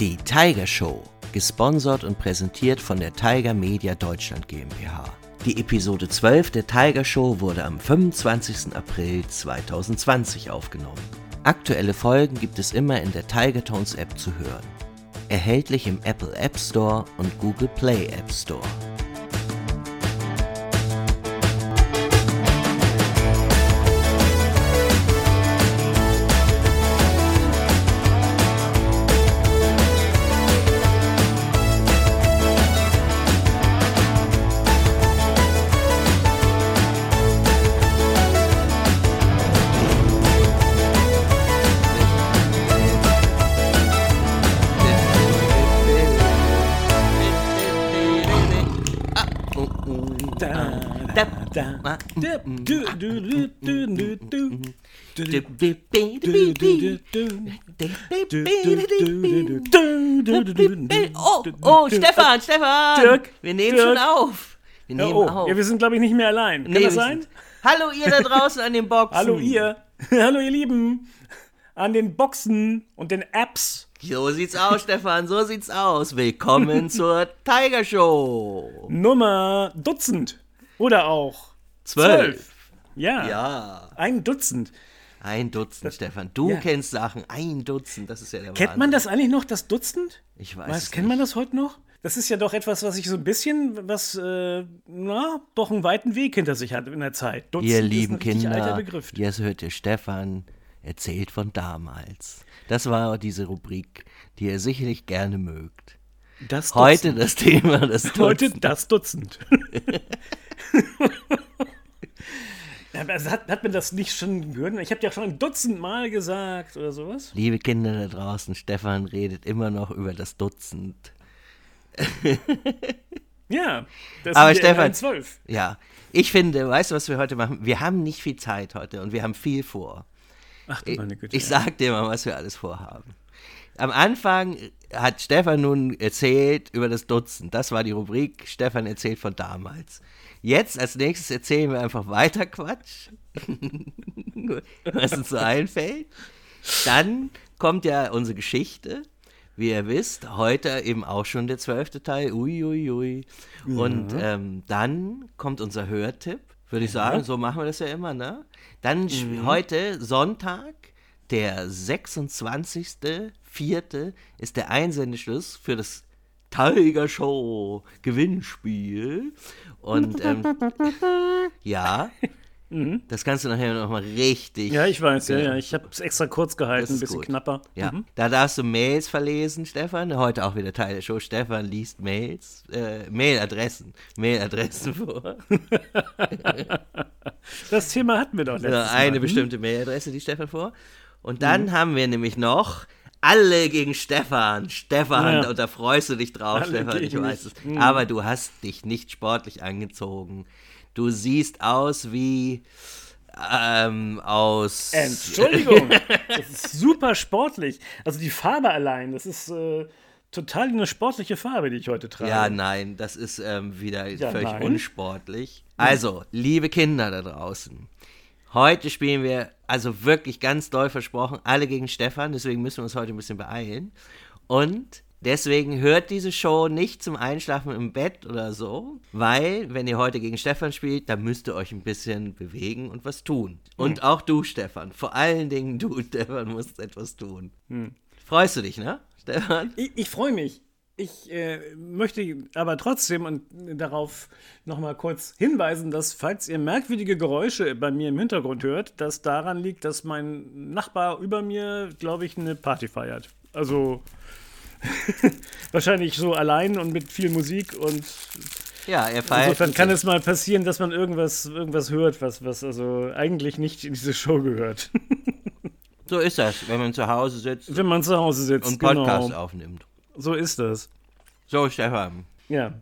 Die Tiger Show, gesponsert und präsentiert von der Tiger Media Deutschland GmbH. Die Episode 12 der Tiger Show wurde am 25. April 2020 aufgenommen. Aktuelle Folgen gibt es immer in der Tiger Tones App zu hören. Erhältlich im Apple App Store und Google Play App Store. Oh, oh, Stefan, Stefan! Dirk, wir nehmen Dirk. schon auf. Wir Ja, nehmen oh, auf. ja, wir sind, glaube ich, nicht mehr allein. Kann Nee, das sein? Hallo ihr da draußen an den Boxen. Hallo ihr. Hallo ihr Lieben. An den Boxen und den Apps. So sieht's aus, Stefan, so sieht's aus. Willkommen zur Tiger Show. Nummer Dutzend. Oder auch Zwölf. Ja. Ja, Ein Dutzend. Ein Dutzend, Stefan. Du Ja. kennst Sachen, ein Dutzend, das ist ja der Kennt man Wahnsinn. das eigentlich noch, das Dutzend? Ich weiß Was, kennt man das heute noch? Das ist ja doch etwas, was ich so ein bisschen, was, äh, na, doch einen weiten Weg hinter sich hat in der Zeit. Dutzend Ihr ist lieben ein richtig alter Kinder, Begriff. jetzt hört ihr Stefan erzählt von damals. Das war diese Rubrik, die ihr sicherlich gerne mögt. Das Heute das Thema, das Dutzend. Heute das Dutzend. Aber hat, hat man das nicht schon gehört? Ich habe ja schon ein Dutzend Mal gesagt oder sowas. Liebe Kinder da draußen, Stefan redet immer noch über das Dutzend. Ja, das Aber sind Stefan- zwölf. Ja, ich finde, weißt du, was wir heute machen? Wir haben nicht viel Zeit heute und wir haben viel vor. Ach du Ich, meine Güte. ich ja. sag dir mal, was wir alles vorhaben. Am Anfang hat Stefan nun erzählt über das Dutzend. Das war die Rubrik Stefan erzählt von damals. Jetzt als nächstes erzählen wir einfach weiter Quatsch, was uns so einfällt. Dann kommt ja unsere Geschichte. Wie ihr wisst, heute eben auch schon der zwölfte Teil. Uiuiui. Ui, ui. Und ähm, dann kommt unser Hörtipp, würde ich sagen. So machen wir das ja immer, ne? Dann sch- heute Sonntag, der 26.04. ist der Einsendeschluss für das Tiger Show Gewinnspiel. Und ähm, ja, das kannst du nachher nochmal richtig. Mhm. Ja, ich weiß, ja, ja. Ich habe es extra kurz gehalten, ein bisschen gut. knapper. Ja, Mhm. da darfst du Mails verlesen, Stefan. Heute auch wieder Teil der Show. Stefan liest Mails, äh, Mailadressen, Mailadressen vor. Das Thema hatten wir doch letztes Ja, Mal. eine hm? bestimmte Mailadresse, die Stefan vor. Und dann haben wir nämlich noch alle gegen Stefan. Stefan, Ja. und da freust du dich drauf, Alle Stefan, ich weiß es. Aber du hast dich nicht sportlich angezogen. Du siehst aus wie ähm, aus. Entschuldigung, das ist super sportlich. Also die Farbe allein, das ist äh, total eine sportliche Farbe, die ich heute trage. Ja, nein, das ist ähm, wieder Ja, völlig nein. unsportlich. Also, liebe Kinder da draußen, heute spielen wir, also wirklich ganz doll versprochen, alle gegen Stefan, deswegen müssen wir uns heute ein bisschen beeilen. Und deswegen hört diese Show nicht zum Einschlafen im Bett oder so, weil, wenn ihr heute gegen Stefan spielt, dann müsst ihr euch ein bisschen bewegen und was tun. Und auch du, Stefan, vor allen Dingen du, Stefan, musst etwas tun. Freust du dich, ne, Stefan? Ich, ich freue mich. Ich äh, möchte aber trotzdem und darauf nochmal kurz hinweisen, dass falls ihr merkwürdige Geräusche bei mir im Hintergrund hört, das daran liegt, dass mein Nachbar über mir, glaube ich, eine Party feiert. Also wahrscheinlich so allein und mit viel Musik und Ja, er feiert. insofern kann es mal passieren, dass man irgendwas, irgendwas hört, was, was also eigentlich nicht in diese Show gehört. So ist das, wenn man zu Hause sitzt Wenn man zu Hause sitzt. und Podcast genau. aufnimmt. So ist das. So, Stefan, Ja.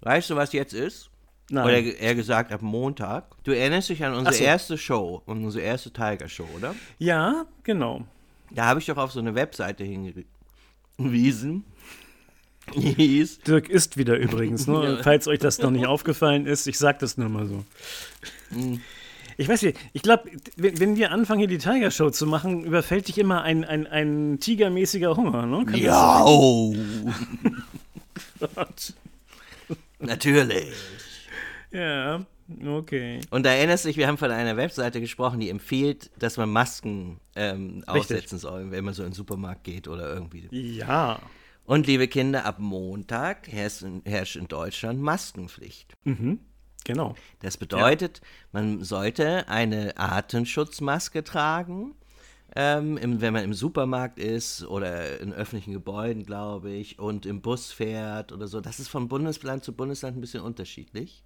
weißt du, was jetzt ist? Nein. Oder eher gesagt, ab Montag. Du erinnerst dich an unsere so. erste Show, unsere erste Tiger-Show, oder? Ja, genau. Da habe ich doch auf so eine Webseite hingewiesen. Die hieß. Dirk ist wieder übrigens, ne? Ja. falls euch das noch nicht aufgefallen ist. Ich sag das nur mal so. Ich weiß nicht, ich glaube, wenn, wenn, wir anfangen, hier die Tiger Show zu machen, überfällt dich immer ein, ein, ein tigermäßiger Hunger, ne? Kann ja, oh. Natürlich. Ja, okay. Und da erinnerst du dich, wir haben von einer Webseite gesprochen, die empfiehlt, dass man Masken ähm, aussetzen soll, wenn man so in den Supermarkt geht oder irgendwie. Ja. Und liebe Kinder, ab Montag herrscht in, herrscht in Deutschland Maskenpflicht. Mhm. Genau. Das bedeutet, ja. man sollte eine Atemschutzmaske tragen, ähm, im, wenn man im Supermarkt ist oder in öffentlichen Gebäuden, glaube ich, und im Bus fährt oder so. Das ist von Bundesland zu Bundesland ein bisschen unterschiedlich.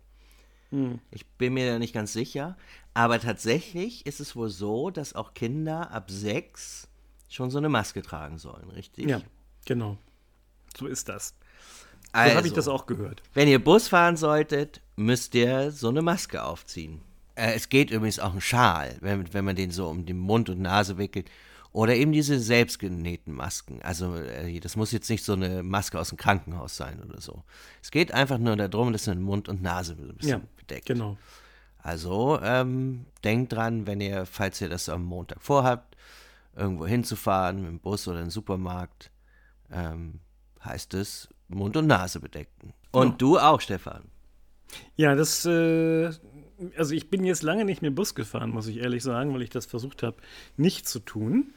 Hm. Ich bin mir da nicht ganz sicher. Aber tatsächlich ist es wohl so, dass auch Kinder ab sechs schon so eine Maske tragen sollen, richtig? Ja, genau. So ist das. Also, so habe ich das auch gehört. Wenn ihr Bus fahren solltet, müsst ihr so eine Maske aufziehen. Äh, es geht übrigens auch ein Schal, wenn, wenn man den so um den Mund und Nase wickelt. Oder eben diese selbstgenähten Masken. Also äh, das muss jetzt nicht so eine Maske aus dem Krankenhaus sein oder so. Es geht einfach nur darum, dass man Mund und Nase ein bisschen ja, bedeckt. Genau. Also ähm, denkt dran, wenn ihr, falls ihr das am Montag vorhabt, irgendwo hinzufahren, mit dem Bus oder im Supermarkt, ähm, heißt es Mund und Nase bedecken. Und ja. du auch, Stefan. Ja, das, äh, also ich bin jetzt lange nicht mehr Bus gefahren, muss ich ehrlich sagen, weil ich das versucht habe, nicht zu tun.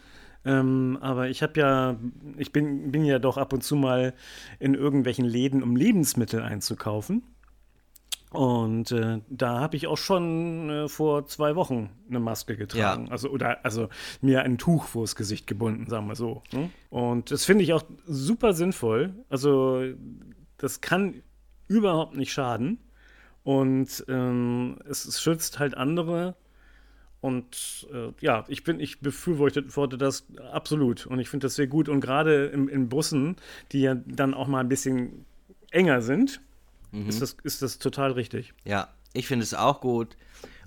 Ähm, aber ich habe ja, ich bin, bin ja doch ab und zu mal in irgendwelchen Läden, um Lebensmittel einzukaufen. Und äh, da habe ich auch schon äh, vor zwei Wochen eine Maske getragen. Ja. Also, oder also mir ein Tuch vors Gesicht gebunden, sagen wir so. Ne? Und das finde ich auch super sinnvoll. Also, das kann überhaupt nicht schaden. Und ähm, es, es, schützt halt andere. Und äh, ja, ich bin, ich befürworte das absolut. Und ich finde das sehr gut. Und gerade in Bussen, die ja dann auch mal ein bisschen enger sind, mhm. ist, das, ist das total richtig. Ja, ich finde es auch gut.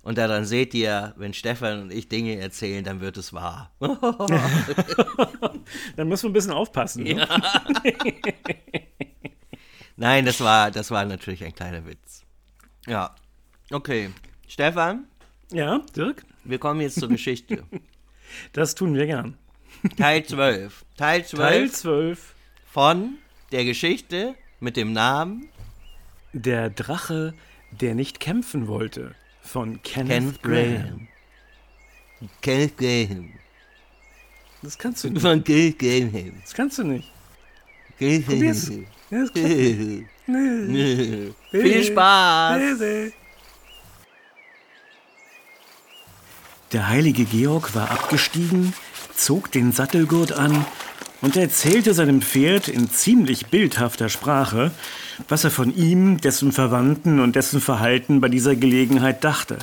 Und daran seht ihr, wenn Stefan und ich Dinge erzählen, dann wird es wahr. dann müssen wir ein bisschen aufpassen. Ne? Ja. Nein, das war, das war natürlich ein kleiner Witz. Ja. Okay. Stefan? Ja, Dirk? Wir kommen jetzt zur Geschichte. Das tun wir gern. Teil 12. Teil 12. Teil 12. Von der Geschichte mit dem Namen der Drache, der nicht kämpfen wollte, von Kenneth, Kenneth Graham. Kenneth Graham. Das kannst du nicht. Von Kenneth Graham. Das kannst du nicht. Probier's. Ja, das nee. Nee. Viel Spaß. Der heilige Georg war abgestiegen, zog den Sattelgurt an und erzählte seinem Pferd in ziemlich bildhafter Sprache, was er von ihm, dessen Verwandten und dessen Verhalten bei dieser Gelegenheit dachte.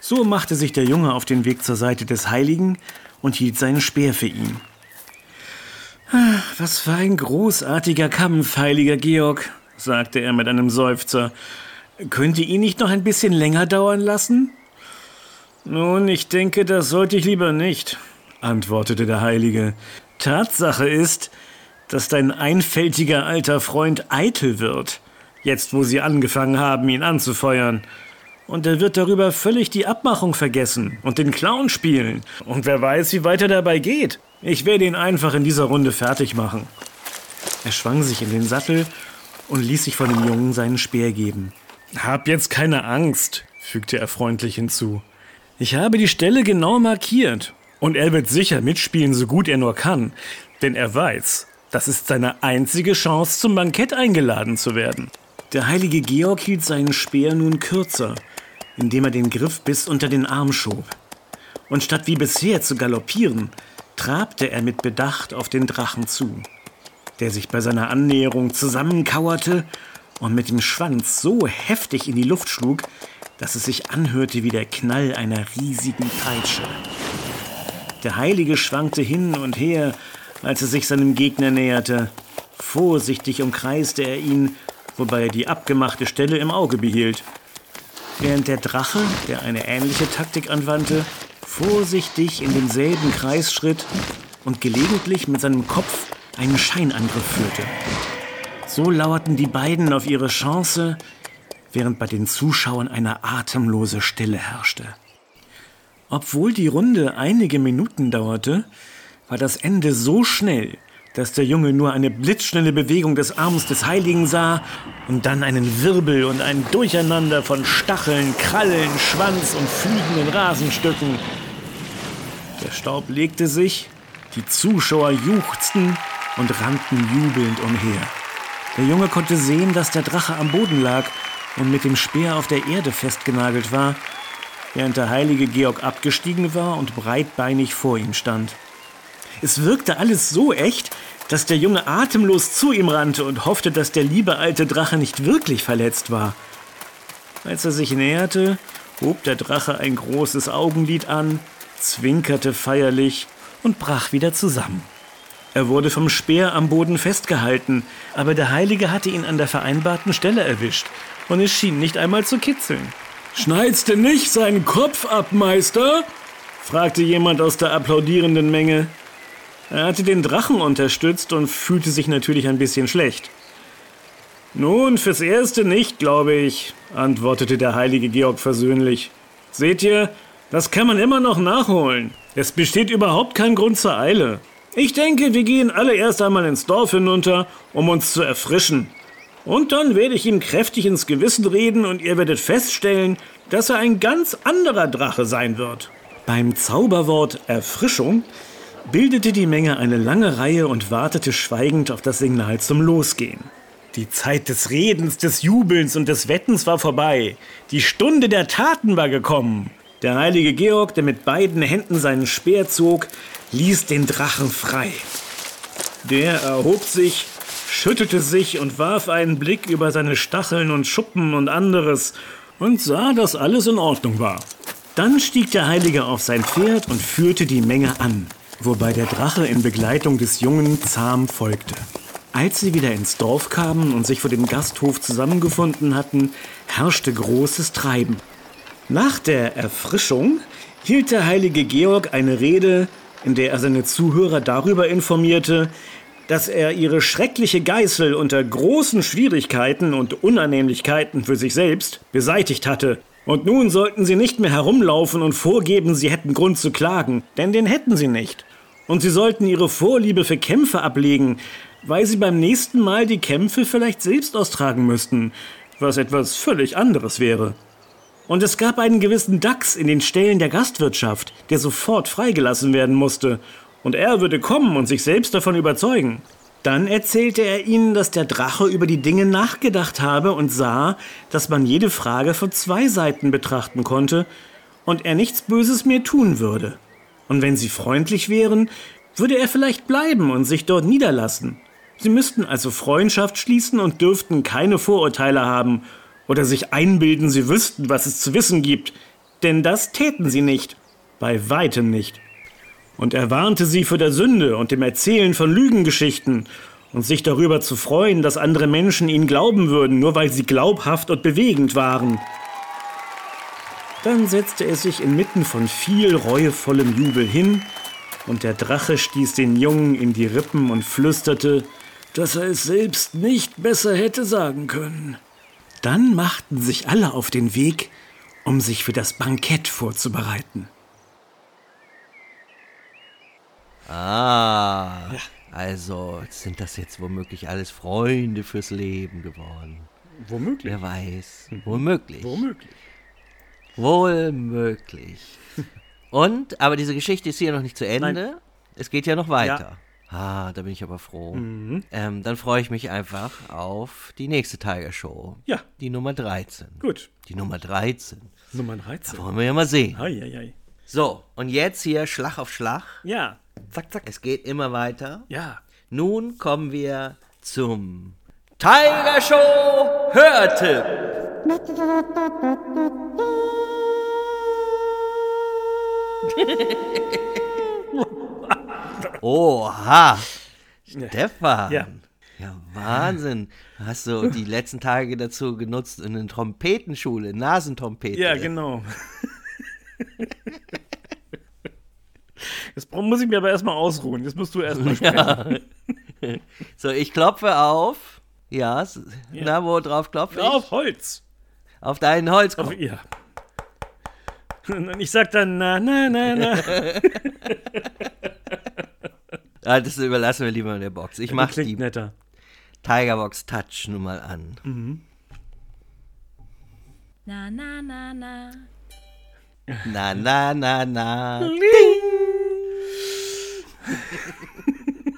So machte sich der Junge auf den Weg zur Seite des Heiligen und hielt seinen Speer für ihn. Was für ein großartiger Kampf, heiliger Georg, sagte er mit einem Seufzer. Könnte ihn nicht noch ein bisschen länger dauern lassen? Nun, ich denke, das sollte ich lieber nicht, antwortete der Heilige. Tatsache ist, dass dein einfältiger alter Freund eitel wird, jetzt wo sie angefangen haben, ihn anzufeuern. Und er wird darüber völlig die Abmachung vergessen und den Clown spielen. Und wer weiß, wie weit er dabei geht. Ich werde ihn einfach in dieser Runde fertig machen. Er schwang sich in den Sattel und ließ sich von dem Jungen seinen Speer geben. Hab jetzt keine Angst, fügte er freundlich hinzu. Ich habe die Stelle genau markiert. Und er wird sicher mitspielen, so gut er nur kann. Denn er weiß, das ist seine einzige Chance, zum Bankett eingeladen zu werden. Der heilige Georg hielt seinen Speer nun kürzer, indem er den Griff bis unter den Arm schob. Und statt wie bisher zu galoppieren, trabte er mit Bedacht auf den Drachen zu, der sich bei seiner Annäherung zusammenkauerte und mit dem Schwanz so heftig in die Luft schlug, dass es sich anhörte wie der Knall einer riesigen Peitsche. Der Heilige schwankte hin und her, als er sich seinem Gegner näherte. Vorsichtig umkreiste er ihn, wobei er die abgemachte Stelle im Auge behielt. Während der Drache, der eine ähnliche Taktik anwandte, vorsichtig in denselben Kreis schritt und gelegentlich mit seinem Kopf einen Scheinangriff führte. So lauerten die beiden auf ihre Chance, während bei den Zuschauern eine atemlose Stille herrschte. Obwohl die Runde einige Minuten dauerte, war das Ende so schnell, dass der Junge nur eine blitzschnelle Bewegung des Arms des Heiligen sah und dann einen Wirbel und ein Durcheinander von Stacheln, Krallen, Schwanz und fliegenden Rasenstücken. Der Staub legte sich, die Zuschauer juchzten und rannten jubelnd umher. Der Junge konnte sehen, dass der Drache am Boden lag und mit dem Speer auf der Erde festgenagelt war, während der heilige Georg abgestiegen war und breitbeinig vor ihm stand. Es wirkte alles so echt, dass der Junge atemlos zu ihm rannte und hoffte, dass der liebe alte Drache nicht wirklich verletzt war. Als er sich näherte, hob der Drache ein großes Augenlid an, zwinkerte feierlich und brach wieder zusammen. Er wurde vom Speer am Boden festgehalten, aber der Heilige hatte ihn an der vereinbarten Stelle erwischt, und es schien nicht einmal zu kitzeln. Schneidst du nicht seinen Kopf ab, Meister? fragte jemand aus der applaudierenden Menge. Er hatte den Drachen unterstützt und fühlte sich natürlich ein bisschen schlecht. Nun, fürs Erste nicht, glaube ich, antwortete der heilige Georg versöhnlich. Seht ihr, das kann man immer noch nachholen. Es besteht überhaupt kein Grund zur Eile. Ich denke, wir gehen alle erst einmal ins Dorf hinunter, um uns zu erfrischen. Und dann werde ich ihm kräftig ins Gewissen reden und ihr werdet feststellen, dass er ein ganz anderer Drache sein wird. Beim Zauberwort Erfrischung bildete die Menge eine lange Reihe und wartete schweigend auf das Signal zum Losgehen. Die Zeit des Redens, des Jubelns und des Wettens war vorbei. Die Stunde der Taten war gekommen. Der heilige Georg, der mit beiden Händen seinen Speer zog, ließ den Drachen frei. Der erhob sich, schüttelte sich und warf einen Blick über seine Stacheln und Schuppen und anderes und sah, dass alles in Ordnung war. Dann stieg der Heilige auf sein Pferd und führte die Menge an wobei der Drache in Begleitung des Jungen zahm folgte. Als sie wieder ins Dorf kamen und sich vor dem Gasthof zusammengefunden hatten, herrschte großes Treiben. Nach der Erfrischung hielt der heilige Georg eine Rede, in der er seine Zuhörer darüber informierte, dass er ihre schreckliche Geißel unter großen Schwierigkeiten und Unannehmlichkeiten für sich selbst beseitigt hatte. Und nun sollten sie nicht mehr herumlaufen und vorgeben, sie hätten Grund zu klagen, denn den hätten sie nicht. Und sie sollten ihre Vorliebe für Kämpfe ablegen, weil sie beim nächsten Mal die Kämpfe vielleicht selbst austragen müssten, was etwas völlig anderes wäre. Und es gab einen gewissen Dachs in den Ställen der Gastwirtschaft, der sofort freigelassen werden musste, und er würde kommen und sich selbst davon überzeugen. Dann erzählte er ihnen, dass der Drache über die Dinge nachgedacht habe und sah, dass man jede Frage von zwei Seiten betrachten konnte und er nichts Böses mehr tun würde. Und wenn sie freundlich wären, würde er vielleicht bleiben und sich dort niederlassen. Sie müssten also Freundschaft schließen und dürften keine Vorurteile haben oder sich einbilden, sie wüssten, was es zu wissen gibt, denn das täten sie nicht, bei weitem nicht. Und er warnte sie vor der Sünde und dem Erzählen von Lügengeschichten und sich darüber zu freuen, dass andere Menschen ihnen glauben würden, nur weil sie glaubhaft und bewegend waren. Dann setzte er sich inmitten von viel reuevollem Jubel hin, und der Drache stieß den Jungen in die Rippen und flüsterte, dass er es selbst nicht besser hätte sagen können. Dann machten sich alle auf den Weg, um sich für das Bankett vorzubereiten. Ah, ja. also sind das jetzt womöglich alles Freunde fürs Leben geworden. Womöglich. Wer weiß. Womöglich. Womöglich. Wohl möglich. Und, aber diese Geschichte ist hier noch nicht zu Ende. Nein. Es geht ja noch weiter. Ja. Ah, da bin ich aber froh. Mhm. Ähm, dann freue ich mich einfach auf die nächste Tiger Show. Ja. Die Nummer 13. Gut. Die Nummer 13. Nummer 13. Da wollen wir ja mal sehen. Ei, ei, ei. So, und jetzt hier Schlag auf Schlag. Ja. Zack, zack. Es geht immer weiter. Ja. Nun kommen wir zum Tiger Show Hörtipp. Oha! Stefan! Ja. Ja, Wahnsinn. Hast du die letzten Tage dazu genutzt in eine Trompetenschule, Nasentrompete? Ja, genau. Jetzt muss ich mir aber erstmal ausruhen. Jetzt musst du erstmal sprechen. Ja. So, ich klopfe auf. Ja, ja. na, wo drauf klopfe ich? Auf Holz. auf deinen Holzkopf. Auf, ja. Und ich sag dann, na, na, na, na. Ah, das überlassen wir lieber in der Box. Ich mach Klingt die netter. Tigerbox Touch nun mal an. Na, na, na, na. Na, na, na, na.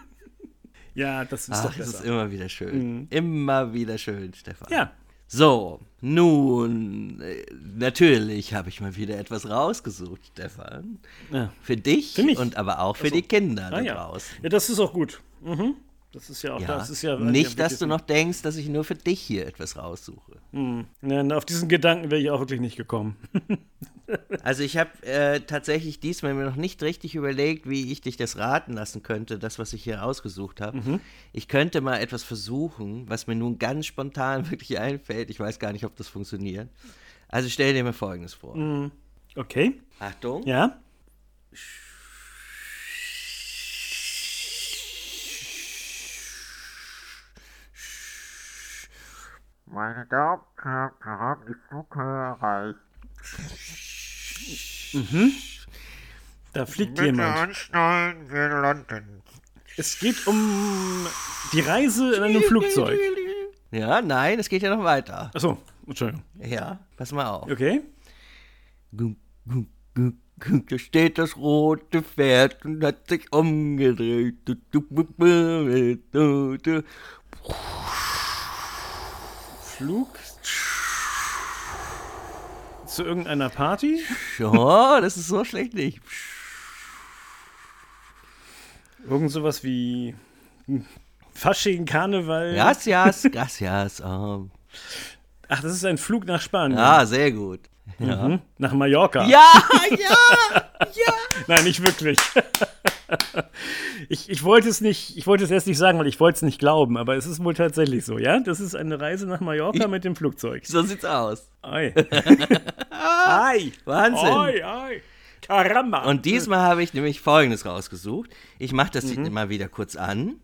Ja, das ist Ach, doch das ist besser. immer wieder schön. Immer wieder schön, Stefan. Ja. So, nun, äh, natürlich habe ich mal wieder etwas rausgesucht, Stefan. ja. Für dich Für und aber auch für die Kinder da Ah, ja. draußen. ja, das ist auch gut. Mhm. Das ist ja auch, Ja, das ist ja nicht, ja, dass du noch denkst, dass ich nur für dich hier etwas raussuche. Ja, auf diesen Gedanken wäre ich auch wirklich nicht gekommen. Also ich habe äh, tatsächlich diesmal mir noch nicht richtig überlegt, wie ich dich das raten lassen könnte, das, was ich hier ausgesucht habe. Mhm. Ich könnte mal etwas versuchen, was mir nun ganz spontan wirklich einfällt. Ich weiß gar nicht, ob das funktioniert. Also stell dir mir Folgendes vor. Okay. Achtung. Ja. Meine Damen und Herren, die Flughöhe erreicht. Da fliegt jemand. anschnallen, wir landen. Es geht um die Reise in einem Flugzeug. Ja, nein, es geht ja noch weiter. Achso, Entschuldigung. Ja, pass mal auf. Okay. Gum, gum, gum, gum, Da steht das rote Pferd und hat sich umgedreht. Flug zu irgendeiner Party. Ja, das ist so schlecht nicht. Irgend sowas wie Fasching, Karneval. Gracias, gracias. ähm. Ach, das ist ein Flug nach Spanien. Ja, sehr gut. Ja, Mhm. Nach Mallorca. ja, ja. Nein, nicht wirklich. Ich, ich wollte es nicht, ich wollte es erst nicht sagen, weil ich wollte es nicht glauben, aber es ist wohl tatsächlich so, ja? Das ist eine Reise nach Mallorca mit dem Flugzeug. So sieht's aus. Ei. Ei. Wahnsinn. Ei, ei. Caramba. Und diesmal habe ich nämlich Folgendes rausgesucht. Ich mache das mal wieder kurz an.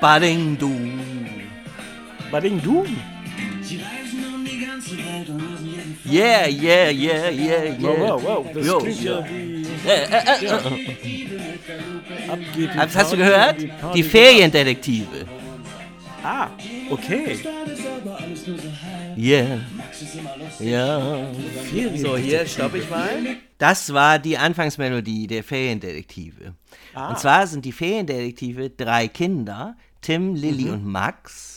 Bading du. Bading du? Yeah, yeah, yeah, yeah, yeah. Wow, wow, wow. Das Jo, klingt ja. ja wie. Äh, äh, äh, Ja. äh. Ab geht die Das hast du Party, gehört? Party Die geht Feriendetektive. Ah, okay. Yeah. Ja. So, hier stoppe ich mal. Das war die Anfangsmelodie der Feriendetektive. Und zwar sind die Feriendetektive drei Kinder, Tim, Lilly und Max.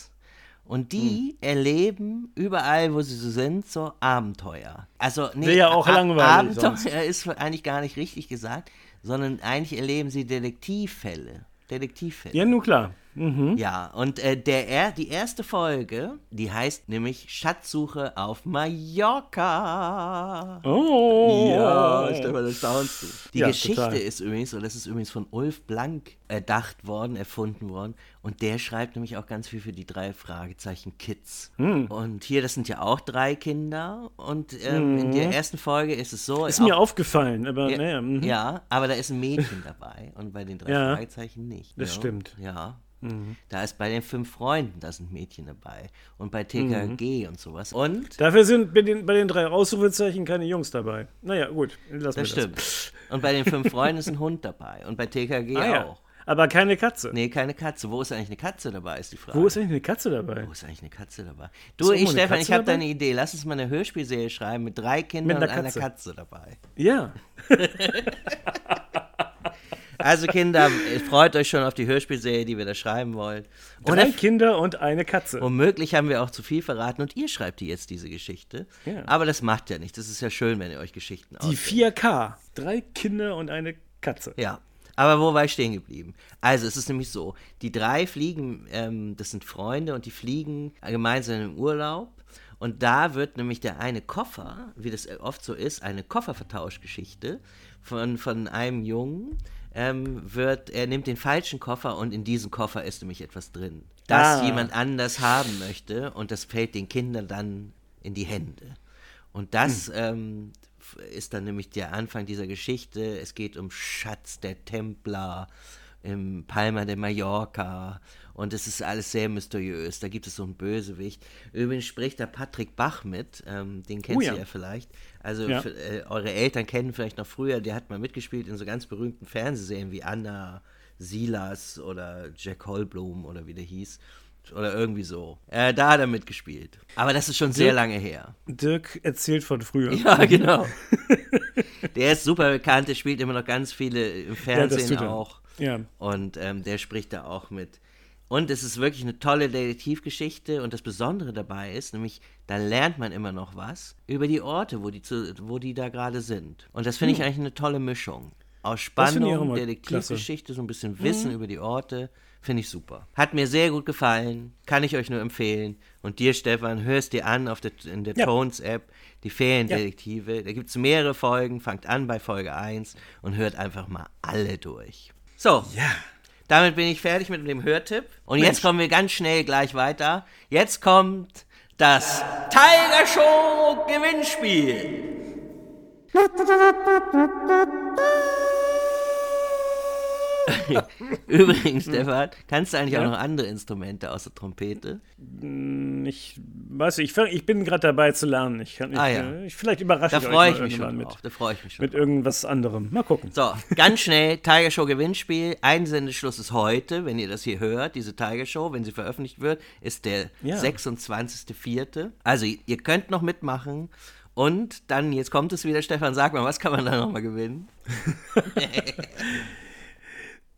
Und die erleben überall, wo sie so sind, so Abenteuer. Also, nee, Wäre ja auch langweilig Abenteuer sonst. ist eigentlich gar nicht richtig gesagt, sondern eigentlich erleben sie Detektivfälle. Detektivfälle. Ja, nun klar. Ja, und äh, der, er, die erste Folge, die heißt nämlich Schatzsuche auf Mallorca. Oh. Ja, Stefan, das staunst du. Die Ja, Geschichte total. ist übrigens, und das ist übrigens von Ulf Blank erdacht worden, erfunden worden. Und der schreibt nämlich auch ganz viel für die drei Fragezeichen Kids. Hm. Und hier, das sind ja auch drei Kinder. Und ähm, in der ersten Folge ist es so. Hm. Ist auch- mir aufgefallen, aber ja, naja. mhm. ja, aber da ist ein Mädchen dabei und bei den drei Ja, Fragezeichen nicht. das ja. stimmt. Mhm. Da ist bei den fünf Freunden, da sind Mädchen dabei. Und bei TKG und sowas. Und Dafür sind bei den, bei den drei Ausrufezeichen keine Jungs dabei. Naja, gut, wir das stimmt. Und bei den fünf Freunden ist ein Hund dabei. Und bei TKG Ah, ja. auch. Aber keine Katze. Nee, keine Katze. Wo ist eigentlich eine Katze dabei, ist die Frage. Wo ist eigentlich eine Katze dabei? Wo ist eigentlich eine Katze dabei? Du, ich, Stefan, Katze ich habe da dabei? eine Idee. Lass uns mal eine Hörspielserie schreiben mit drei Kindern Mit und einer einer Katze. Katze dabei. Ja. Also Kinder, freut euch schon auf die Hörspielserie, die wir da schreiben wollen. Drei Oder Kinder und eine Katze. Womöglich haben wir auch zu viel verraten und ihr schreibt die jetzt diese Geschichte. Ja. Aber das macht ja nichts. Das ist ja schön, wenn ihr euch Geschichten Die ausdenkt. 4K. Drei Kinder und eine Katze. Ja. Aber wo war ich stehen geblieben? Also, es ist nämlich so: Die drei fliegen, ähm, das sind Freunde und die fliegen gemeinsam im Urlaub. Und da wird nämlich der eine Koffer, wie das oft so ist, eine Koffervertauschgeschichte von, von einem Jungen. Ähm, wird, er nimmt den falschen Koffer und in diesem Koffer ist nämlich etwas drin, das Ah. jemand anders haben möchte und das fällt den Kindern dann in die Hände. Und das ähm, f- ist dann nämlich der Anfang dieser Geschichte. Es geht um Schatz der Templer im Palma de Mallorca und es ist alles sehr mysteriös. Da gibt es so einen Bösewicht. Übrigens spricht da Patrick Bach mit, ähm, den kennt Oh ihr ja. ja vielleicht. Also Ja. für, äh, eure Eltern kennen vielleicht noch früher, der hat mal mitgespielt in so ganz berühmten Fernsehserien wie Anna, Silas oder Jack Holblum oder wie der hieß. Oder irgendwie so. Äh, da hat er mitgespielt. Aber das ist schon sehr Dirk? lange her. Dirk erzählt von früher. Ja, genau. der ist super bekannt, der spielt immer noch ganz viele im Fernsehen er. auch. Ja. Und ähm, der spricht da auch mit. Und es ist wirklich eine tolle Detektivgeschichte. Und das Besondere dabei ist, nämlich, da lernt man immer noch was über die Orte, wo die, zu, wo die da gerade sind. Und das finde ich eigentlich eine tolle Mischung. Aus Spannung, Detektivgeschichte, so ein bisschen Wissen über die Orte. Finde ich super. Hat mir sehr gut gefallen. Kann ich euch nur empfehlen. Und dir, Stefan, hörst dir an auf der, in der Ja. Tones-App, die Feriendetektive. Da gibt es mehrere Folgen. Fangt an bei Folge 1 und hört einfach mal alle durch. So. Ja. Damit bin ich fertig mit dem Hörtipp. Und jetzt kommen wir ganz schnell gleich weiter. Jetzt kommt das Tiger Show Gewinnspiel. Übrigens, Stefan, kannst du eigentlich auch Ja? noch andere Instrumente außer Trompete? Ich weiß nicht, ich, ich bin gerade dabei zu lernen. Ich kann, Ah, ja. ich, vielleicht überrasche Da ich euch ich mich schon mit, drauf. Da freue ich mich schon mit drauf. irgendwas anderem. Mal gucken. So, ganz schnell, Tiger Show Gewinnspiel. Einsendeschluss ist heute, wenn ihr das hier hört, diese Tiger Show, wenn sie veröffentlicht wird, ist der Ja. 26.04. Also ihr könnt noch mitmachen. Und dann, jetzt kommt es wieder, Stefan, sag mal, was kann man da nochmal gewinnen?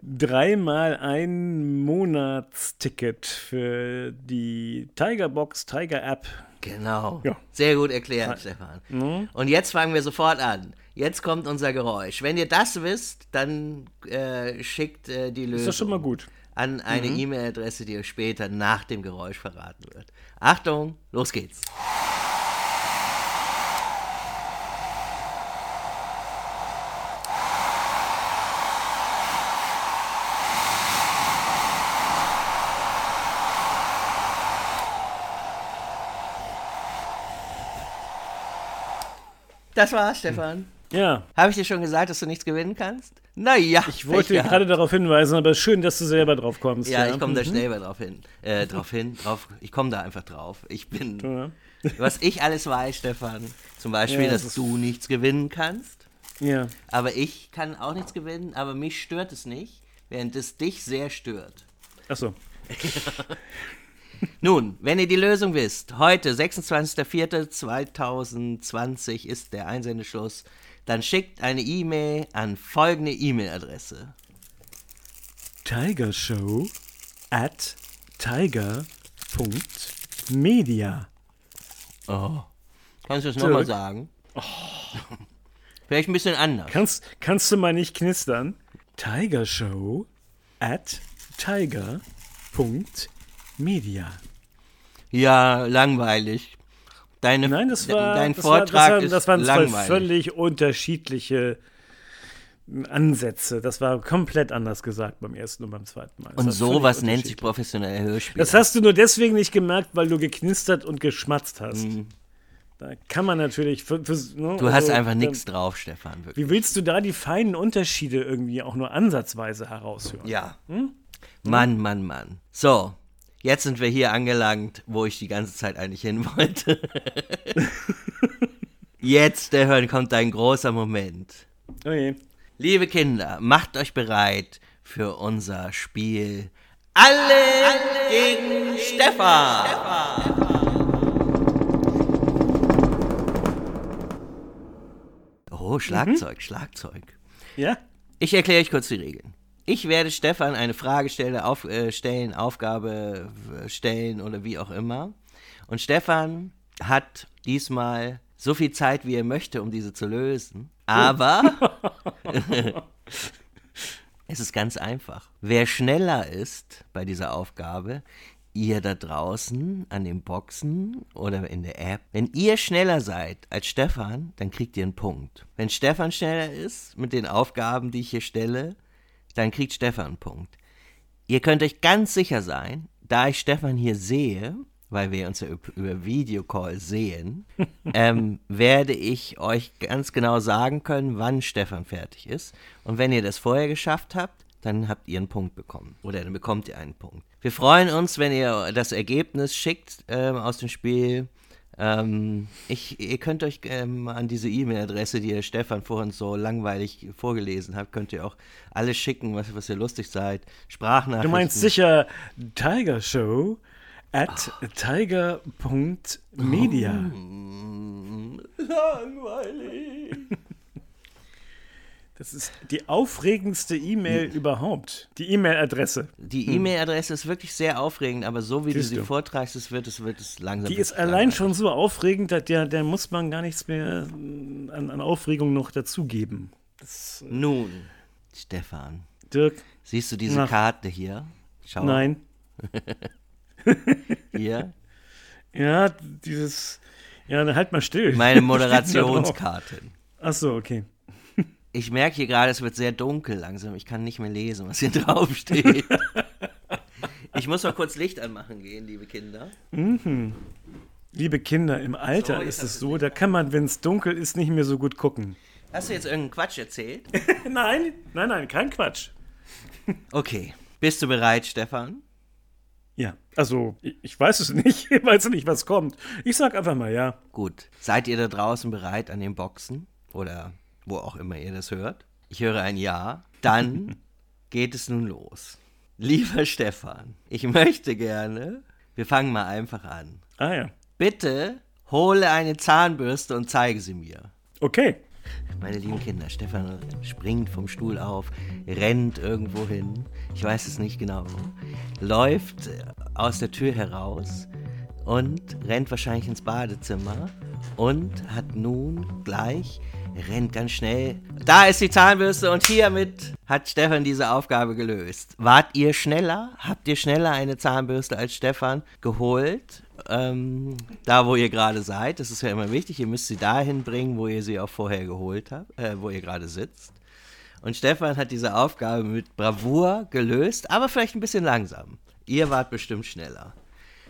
Dreimal ein Monatsticket für die Tiger Box, Tiger App. Genau. Ja. Sehr gut erklärt, Stefan. Und jetzt fangen wir sofort an. Jetzt kommt unser Geräusch. Wenn ihr das wisst, dann äh, schickt äh, die Lösung. Ist das schon mal gut? An eine E-Mail-Adresse, die euch später nach dem Geräusch verraten wird. Achtung, los geht's. Das war's, Stefan. Ja, Habe ich dir schon gesagt, dass du nichts gewinnen kannst? Naja, ich wollte gerade darauf hinweisen, aber schön, dass du selber drauf kommst. Ja, ich komme da Mhm. schnell mal drauf hin. Äh, drauf hin, drauf. Ich komme da einfach drauf. Ich bin. Ja. Was ich alles weiß, Stefan. Zum Beispiel, Ja, dass das ist- du nichts gewinnen kannst. Ja. Aber ich kann auch nichts gewinnen, aber mich stört es nicht, während es dich sehr stört. Achso. Nun, wenn ihr die Lösung wisst, heute, 26.04.2020 ist der Einsendeschluss, dann schickt eine E-Mail an folgende E-Mail-Adresse. Tiger Show at tiger.media. Oh. Kannst du das nochmal sagen? Vielleicht ein bisschen anders. Kannst, kannst du mal nicht knistern? Tiger Show at tiger.media. Ja, langweilig. Deine, Nein, das war, dein das war, das Vortrag war, ist das waren zwei völlig unterschiedliche Ansätze. Das war komplett anders gesagt beim ersten und beim zweiten Mal. Das Und sowas nennt sich professionelle Hörspiel. Das hast du nur deswegen nicht gemerkt, weil du geknistert und geschmatzt hast. Mhm. Da kann man natürlich. Für, für, ne, du hast also, einfach nichts drauf, Stefan. Wirklich. Wie willst du da die feinen Unterschiede irgendwie auch nur ansatzweise heraushören? Ja. Mann, Mann, Mann. So, jetzt sind wir hier angelangt, wo ich die ganze Zeit eigentlich hin wollte. jetzt, Stefan, kommt ein großer Moment. Oh je. Liebe Kinder, macht euch bereit für unser Spiel Alle, gegen Stefan. Oh, Schlagzeug, Schlagzeug. Ja? Ich erkläre euch kurz die Regeln. Ich werde Stefan eine Frage stellen, auf, äh, stellen Aufgabe stellen oder wie auch immer. Und Stefan hat diesmal so viel Zeit, wie er möchte, um diese zu lösen. Aber es ist ganz einfach. Wer schneller ist bei dieser Aufgabe, ihr da draußen an den Boxen oder in der App, wenn ihr schneller seid als Stefan, dann kriegt ihr einen Punkt. Wenn Stefan schneller ist mit den Aufgaben, die ich hier stelle, dann kriegt Stefan einen Punkt. Ihr könnt euch ganz sicher sein, da ich Stefan hier sehe, weil wir uns ja üb- über Videocall sehen, ähm, werde ich euch ganz genau sagen können, wann Stefan fertig ist. Und wenn ihr das vorher geschafft habt, dann habt ihr einen Punkt bekommen. Oder dann bekommt ihr einen Punkt. Wir freuen uns, wenn ihr das Ergebnis schickt ähm, aus dem Spiel. Ähm, ich, ihr könnt euch ähm, an diese E-Mail-Adresse, die ihr Stefan vorhin so langweilig vorgelesen hat, könnt ihr auch alles schicken, was, was ihr lustig seid. Sprachnachrichten. Du meinst sicher Tiger Show at tiger.media. Langweilig. Das ist die aufregendste E-Mail überhaupt. Die E-Mail-Adresse. Die E-Mail-Adresse ist wirklich sehr aufregend, aber so wie Siehst du sie du. vortragst, es wird es, wird es langsam. Die ist allein langweilig. schon so aufregend, dass der, der muss man gar nichts mehr äh, an, an Aufregung noch dazugeben. Das, äh, Nun, Stefan, Dirk, siehst du diese Na. Karte hier? Schau. nein. Hier. Ja, dieses. Ja, dann halt mal still. Meine da? Moderationskarte. Ach so, okay. Ich merke hier gerade, es wird sehr dunkel langsam. Ich kann nicht mehr lesen, was hier drauf steht. Ich muss mal kurz Licht anmachen gehen, liebe Kinder. Liebe Kinder, im Alter So, ist es so, da kann man, wenn es dunkel ist, nicht mehr so gut gucken. Hast du jetzt irgendeinen Quatsch erzählt? Nein, nein, nein, kein Quatsch. Okay. Bist du bereit, Stefan? Ja, also, ich, ich weiß es nicht. Ich weiß nicht, was kommt. Ich sag einfach mal ja. Gut. Seid ihr da draußen bereit an den Boxen? Oder wo auch immer ihr das hört? Ich höre ein Ja. Dann geht es nun los. Lieber Stefan, ich möchte gerne, wir fangen mal einfach an. Ah ja. Bitte hole eine Zahnbürste und zeige sie mir. Okay. Meine lieben Kinder, Stefan springt vom Stuhl auf, rennt irgendwo hin, ich weiß es nicht genau, läuft aus der Tür heraus und rennt wahrscheinlich ins Badezimmer und hat nun gleich, rennt ganz schnell, da ist die Zahnbürste und hiermit hat Stefan diese Aufgabe gelöst. Wart ihr schneller? Habt ihr schneller eine Zahnbürste als Stefan geholt? Ähm, da, wo ihr gerade seid, das ist ja immer wichtig, ihr müsst sie dahin bringen, wo ihr sie auch vorher geholt habt, äh, wo ihr gerade sitzt. Und Stefan hat diese Aufgabe mit Bravour gelöst, aber vielleicht ein bisschen langsam. Ihr wart bestimmt schneller.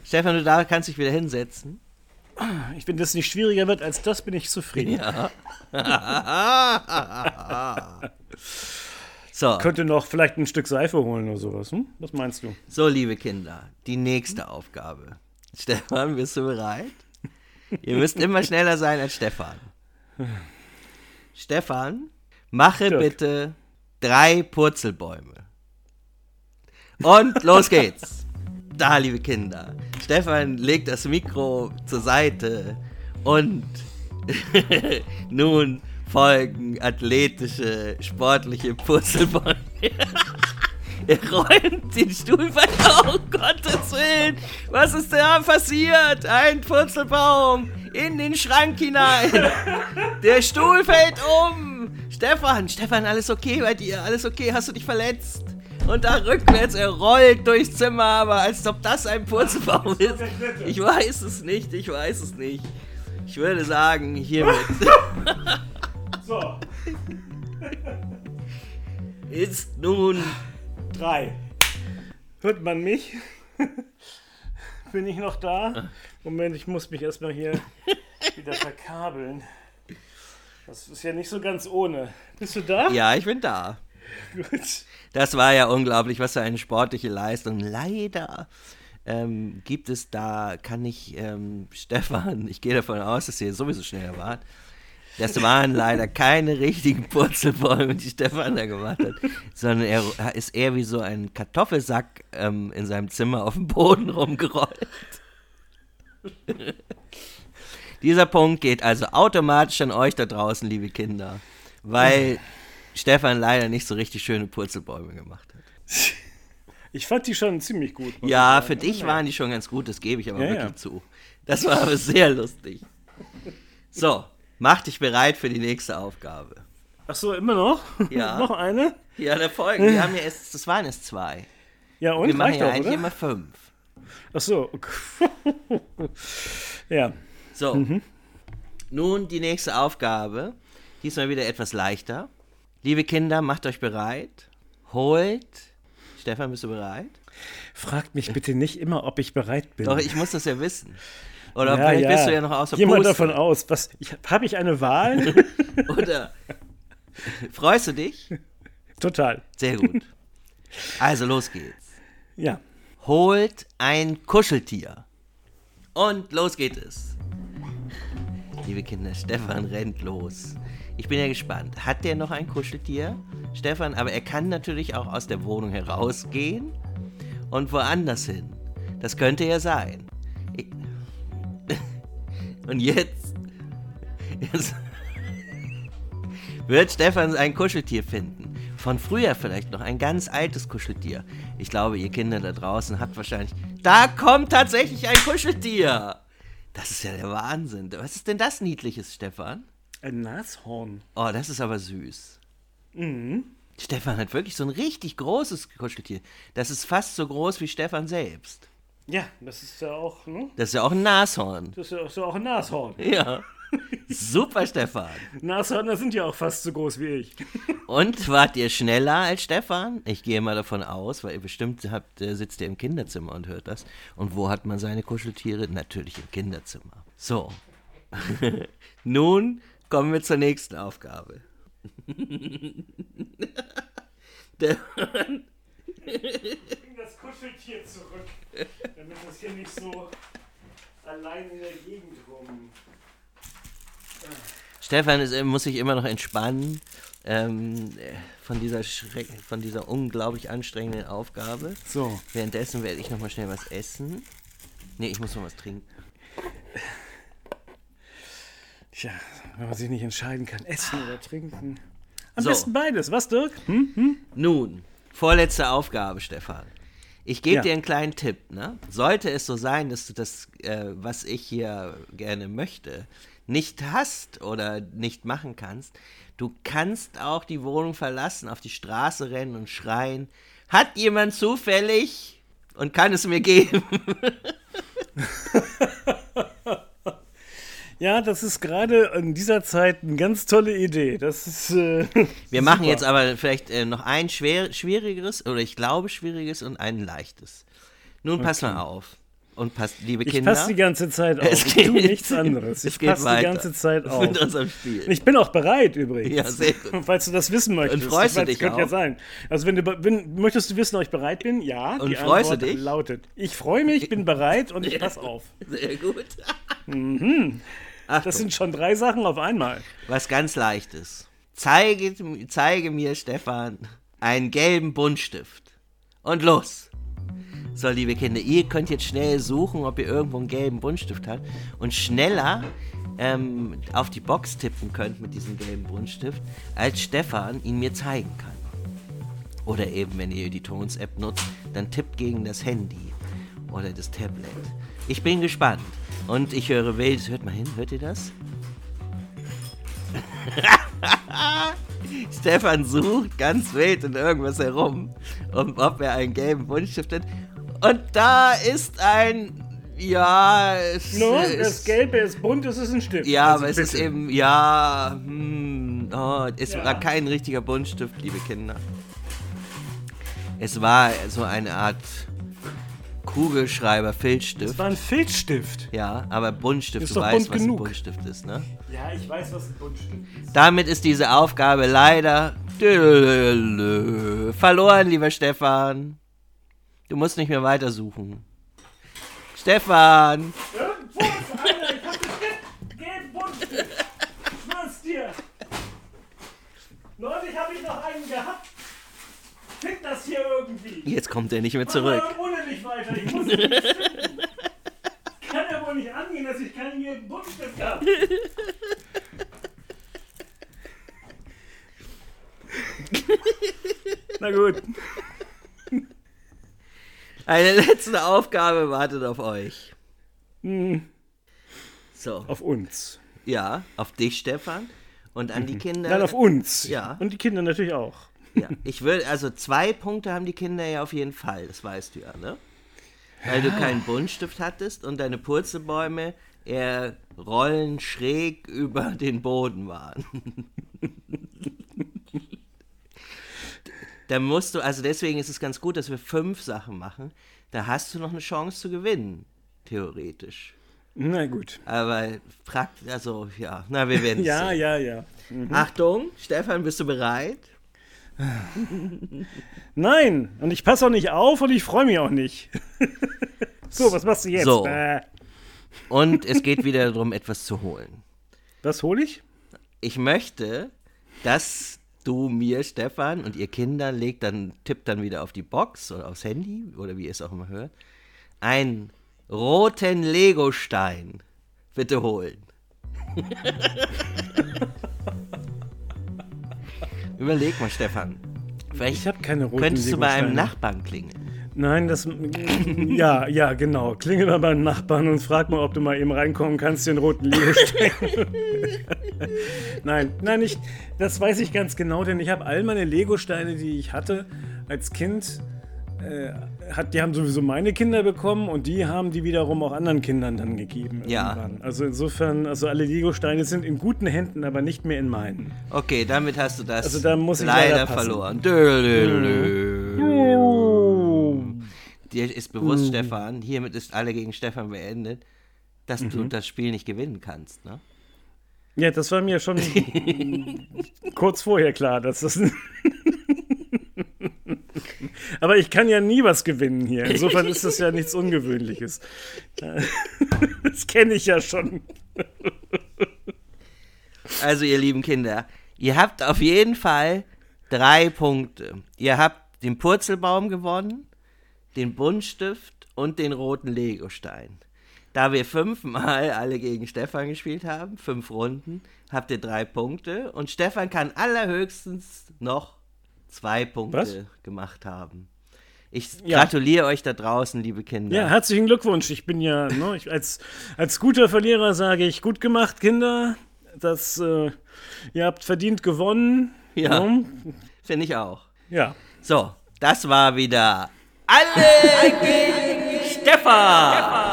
Stefan, du da kannst dich wieder hinsetzen. Ich, wenn das nicht schwieriger wird als das, bin ich zufrieden. So, Könnte noch vielleicht ein Stück Seife holen oder sowas. Hm? Was meinst du? so, liebe Kinder, die nächste Aufgabe. Stefan, bist du bereit? Ihr müsst immer schneller sein als Stefan. Stefan, mache Dirk. bitte drei Purzelbäume. Und los geht's. Da, liebe Kinder. Stefan legt das Mikro zur Seite und nun folgen athletische, sportliche Purzelbäume. Er räumt den Stuhl weiter. Oh Gottes Willen. Was ist da passiert? Ein Purzelbaum in den Schrank hinein. Der Stuhl fällt um. Stefan, Stefan, alles okay bei dir? Alles okay? Hast du dich verletzt? Und da rückwärts, er rollt durchs Zimmer, aber als ob das ein Purzelbaum ist. Ich weiß es nicht, ich weiß es nicht. Ich würde sagen, hiermit So, ist nun drei. Hört man mich? bin ich noch da? Moment, ich muss mich erstmal hier wieder verkabeln. Das ist ja nicht so ganz ohne. Bist du da? Ja, ich bin da. Gut. Das war ja unglaublich, was für eine sportliche Leistung. Leider ähm, gibt es da, kann ich, ähm, Stefan, ich gehe davon aus, dass ihr sowieso schneller wart. Das waren leider keine richtigen Purzelbäume, die Stefan da gemacht hat, sondern er ist eher wie so ein Kartoffelsack ähm, in seinem Zimmer auf dem Boden rumgerollt. Dieser Punkt geht also automatisch an euch da draußen, liebe Kinder, weil Stefan leider nicht so richtig schöne Purzelbäume gemacht hat. Ich fand die schon ziemlich gut. Ja, für dich waren die schon ganz gut, das gebe ich aber Ja, wirklich ja. zu. Das war aber sehr lustig. So, mach dich bereit für die nächste Aufgabe. Ach so, immer noch? Ja. noch eine? Ja, der Folgen. Wir haben ja erst, das waren erst zwei. Ja, und? Wir machen ja auch, eigentlich oder? immer fünf. Ach so. ja. So, Mhm. nun die nächste Aufgabe. Diesmal wieder etwas leichter. Liebe Kinder, macht euch bereit. Holt. Stefan, bist du bereit? Fragt mich bitte nicht immer, ob ich bereit bin. Doch, ich muss das ja wissen. Oder Ja, vielleicht ja. bist du ja noch außer Geh mal Puste. davon aus. Was, ich, habe ich eine Wahl? Oder freust du dich? Total. Sehr gut. Also los geht's. Ja. Holt ein Kuscheltier. Und los geht es. Liebe Kinder, Stefan rennt los. Ich bin ja gespannt. Hat der noch ein Kuscheltier, Stefan? Aber er kann natürlich auch aus der Wohnung herausgehen und woanders hin. Das könnte ja sein. Und jetzt, jetzt wird Stefan ein Kuscheltier finden. Von früher vielleicht noch, ein ganz altes Kuscheltier. Ich glaube, ihr Kinder da draußen habt wahrscheinlich. Da kommt tatsächlich ein Kuscheltier! Das ist ja der Wahnsinn. Was ist denn das Niedliches, Stefan? Ein Nashorn. Oh, das ist aber süß. Stefan hat wirklich so ein richtig großes Kuscheltier. Das ist fast so groß wie Stefan selbst. Ja, das ist ja auch, ne? Das ist ja auch ein Nashorn. Das ist ja auch, so auch ein Nashorn. Ja. Super, Stefan. Nashörner sind ja auch fast so groß wie ich. Und wart ihr schneller als Stefan? Ich gehe mal davon aus, weil ihr bestimmt habt, äh, sitzt ihr im Kinderzimmer und hört das. Und wo hat man seine Kuscheltiere? Natürlich im Kinderzimmer. So. Nun kommen wir zur nächsten Aufgabe. Der, Bring das Kuscheltier zurück, damit das hier nicht so allein in der Gegend rum. Stefan ist, muss sich immer noch entspannen ähm, äh, von, dieser Schreck, von dieser unglaublich anstrengenden Aufgabe. So. Währenddessen werde ich noch mal schnell was essen. Nee, ich muss noch was trinken. Tja, wenn man sich nicht entscheiden kann, essen oder trinken. Am So. besten beides, was, Dirk? Hm? Nun, vorletzte Aufgabe, Stefan. Ich gebe Ja. dir einen kleinen Tipp. Ne? Sollte es so sein, dass du das, äh, was ich hier gerne möchte, nicht hast oder nicht machen kannst, du kannst auch die Wohnung verlassen, auf die Straße rennen und schreien, hat jemand zufällig und kann es mir geben? Ja, das ist gerade in dieser Zeit eine ganz tolle Idee. Das ist. Äh, Wir machen jetzt aber vielleicht äh, noch ein schwer, schwierigeres, oder ich glaube schwieriges und ein leichtes. Nun pass mal auf. Und passt, liebe ich Kinder. passe die ganze Zeit auf. Es ich geht- tue nichts anderes. es Ich passe die ganze Zeit auf. mit unserem Spiel. Ich bin auch bereit übrigens. Ja, sehr gut. Falls du das wissen möchtest. freust ich du dich könnte ja auch? sein. Also wenn du wenn, möchtest du wissen, ob ich bereit bin? Ja. Und die freust du Antwort dich? lautet: Ich freue mich, bin bereit und ich pass auf. Sehr gut. Das sind schon drei Sachen auf einmal. Was ganz leichtes. Zeige, zeige mir, Stefan, einen gelben Buntstift. Und los. So, liebe Kinder, ihr könnt jetzt schnell suchen, ob ihr irgendwo einen gelben Buntstift habt und schneller ähm, auf die Box tippen könnt mit diesem gelben Buntstift, als Stefan ihn mir zeigen kann. Oder eben, wenn ihr die Tons-App nutzt, dann tippt gegen das Handy oder das Tablet. Ich bin gespannt. Und ich höre wild, hört mal hin, hört ihr das? Stefan sucht ganz wild in irgendwas herum, um, ob er einen gelben Buntstift hat. Und da ist ein. Ja, es No, ist. das Gelbe ist bunt, es ist ein Stift. ja, Also aber es ist bitte. eben. Ja, hm, oh, es Ja. war kein richtiger Buntstift, liebe Kinder. Es war so eine Art Kugelschreiber, Es Filzstift. war ein Filzstift. Ja, aber Buntstift, Ist du doch weißt, bunt was genug. ein Buntstift ist, ne? Ja, ich weiß, was ein Buntstift ist. Damit ist diese Aufgabe leider verloren, lieber Stefan. Du musst nicht mehr weitersuchen. Stefan! Irgendwo ist einer, ich hab den gelben Buntstift. Ich schwör's dir. Neulich habe ich noch einen gehabt. Find das hier irgendwie. Jetzt kommt er nicht mehr Mach zurück. mal ohne mich weiter. Ich muss ihn nicht finden. Kann ja wohl nicht angehen, dass ich keinen gelben Buntstift habe. Na gut. Eine letzte Aufgabe wartet auf euch. So, Auf uns. ja, auf dich, Stefan. Und an die Kinder. Dann auf uns. Ja. Und die Kinder natürlich auch. Ja, ich würde, also zwei Punkte haben die Kinder ja auf jeden Fall, das weißt du ja, ne? Weil du keinen Buntstift hattest und deine Purzelbäume eher rollen schräg über den Boden waren. Da musst du, also deswegen ist es ganz gut, dass wir fünf Sachen machen. Da hast du noch eine Chance zu gewinnen, theoretisch. Na gut. Aber praktisch, also ja, na, wir werden Ja, sehen. ja, ja. Achtung, Stefan, bist du bereit? Nein, und ich passe auch nicht auf und ich freue mich auch nicht. so, was machst du jetzt? So. Äh, Und es geht wieder darum, etwas zu holen. was hole ich? Ich möchte, dass du mir, Stefan, und ihr Kinder legt dann, tippt dann wieder auf die Box oder aufs Handy oder wie ihr es auch immer hört, einen roten Legostein bitte holen. Überleg mal, Stefan. Vielleicht Ich habe keine roten könntest du bei einem. Nachbarn klingeln. Nein, das. Ja, ja, genau. Klingel mal beim Nachbarn und frag mal, ob du mal eben reinkommen kannst, den roten Legostein. nein, nein, ich, das weiß ich ganz genau, denn ich habe all meine Legosteine, die ich hatte als Kind, äh, hat, die haben sowieso meine Kinder bekommen und die haben die wiederum auch anderen Kindern dann gegeben. Ja. irgendwann. Also insofern, also alle Legosteine sind in guten Händen, aber nicht mehr in meinen. Okay, damit hast du das Also da muss ich leider, leider verloren. Dö, dö, dö. Dir ist bewusst, Stefan, hiermit ist alle gegen Stefan beendet, dass du das Spiel nicht gewinnen kannst, ne? Ja, das war mir schon kurz vorher klar, dass das. Aber ich kann ja nie was gewinnen hier. Insofern ist das ja nichts Ungewöhnliches. Das kenne ich ja schon. Also, ihr lieben Kinder, ihr habt auf jeden Fall drei Punkte. Ihr habt den Purzelbaum gewonnen, den Buntstift und den roten Legostein. Da wir fünfmal alle gegen Stefan gespielt haben, fünf Runden, habt ihr drei Punkte und Stefan kann allerhöchstens noch zwei Punkte Was? gemacht haben. Ich Ja. gratuliere euch da draußen, liebe Kinder. Ja, herzlichen Glückwunsch. Ich bin ja, ne, ich, als, als guter Verlierer sage ich, gut gemacht, Kinder. Das, äh, ihr habt verdient gewonnen. Ja. Ne? Finde ich auch. Ja. So, das war wieder alle gegen Stefan.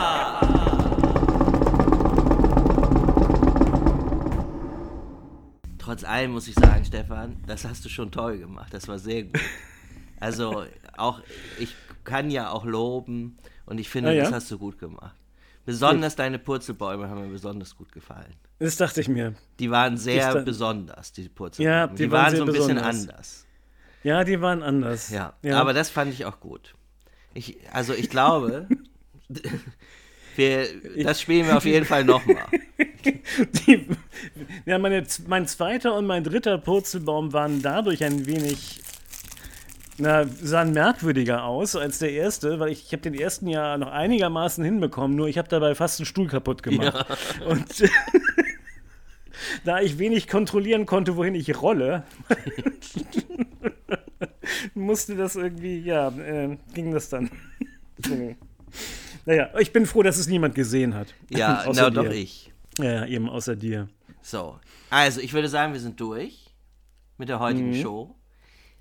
Trotz allem muss ich sagen, Stefan, das hast du schon toll gemacht. Das war sehr gut. Also auch, ich kann ja auch loben und ich finde, Ah, ja? das hast du gut gemacht. Besonders deine Purzelbäume haben mir besonders gut gefallen. Das dachte ich mir. Die waren sehr da- besonders, die Purzelbäume. Ja, die, die waren, waren so ein sehr bisschen besonders. anders. Ja, die waren anders. Ja, aber das fand ich auch gut. Ich, also ich glaube, wir, das spielen wir auf jeden Fall nochmal. Ja, meine, mein zweiter und mein dritter Purzelbaum waren dadurch ein wenig, na, sahen merkwürdiger aus als der erste, weil ich, ich habe den ersten ja noch einigermaßen hinbekommen, nur ich habe dabei fast einen Stuhl kaputt gemacht. Und da ich wenig kontrollieren konnte, wohin ich rolle, musste das irgendwie, ja, äh, ging das dann. so. Naja, ich bin froh, dass es niemand gesehen hat. Ja, na doch dir. ich. Ja, ja, eben außer dir. So, also ich würde sagen, wir sind durch mit der heutigen Show.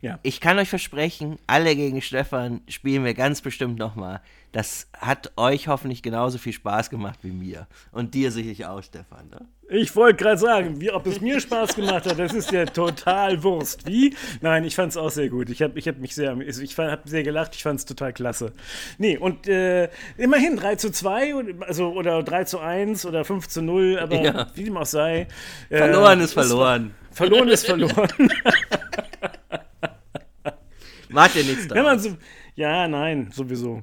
Ja. Ich kann euch versprechen, alle gegen Stefan spielen wir ganz bestimmt nochmal. Das hat euch hoffentlich genauso viel Spaß gemacht wie mir. Und dir sicherlich auch, Stefan. Ne? Ich wollte gerade sagen, wie, ob es mir Spaß gemacht hat, das ist ja total Wurst. Wie? Nein, ich fand es auch sehr gut. Ich habe ich hab mich sehr, ich habe sehr gelacht, ich fand es total klasse. Nee, und äh, immerhin 3 zu 2, und- also, oder 3 zu 1 oder 5 zu 0, aber Ja. wie dem auch sei. äh, Verloren ist es war- verloren. Verloren ist verloren. Macht ihr nichts draus. so, ja, nein, sowieso.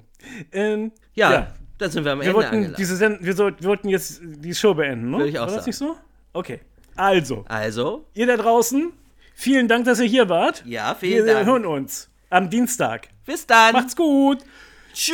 Ähm, Ja, ja. dann sind wir am Wir Ende wollten, diese Send wir, sollten, wir wollten jetzt die Show beenden, ne? Würde ich auch War das sagen. nicht so? Okay. Also, Also, ihr da draußen, vielen Dank, dass ihr hier wart. ja, vielen Wir Dank. hören uns am Dienstag. Bis dann. Macht's gut. Tschüss.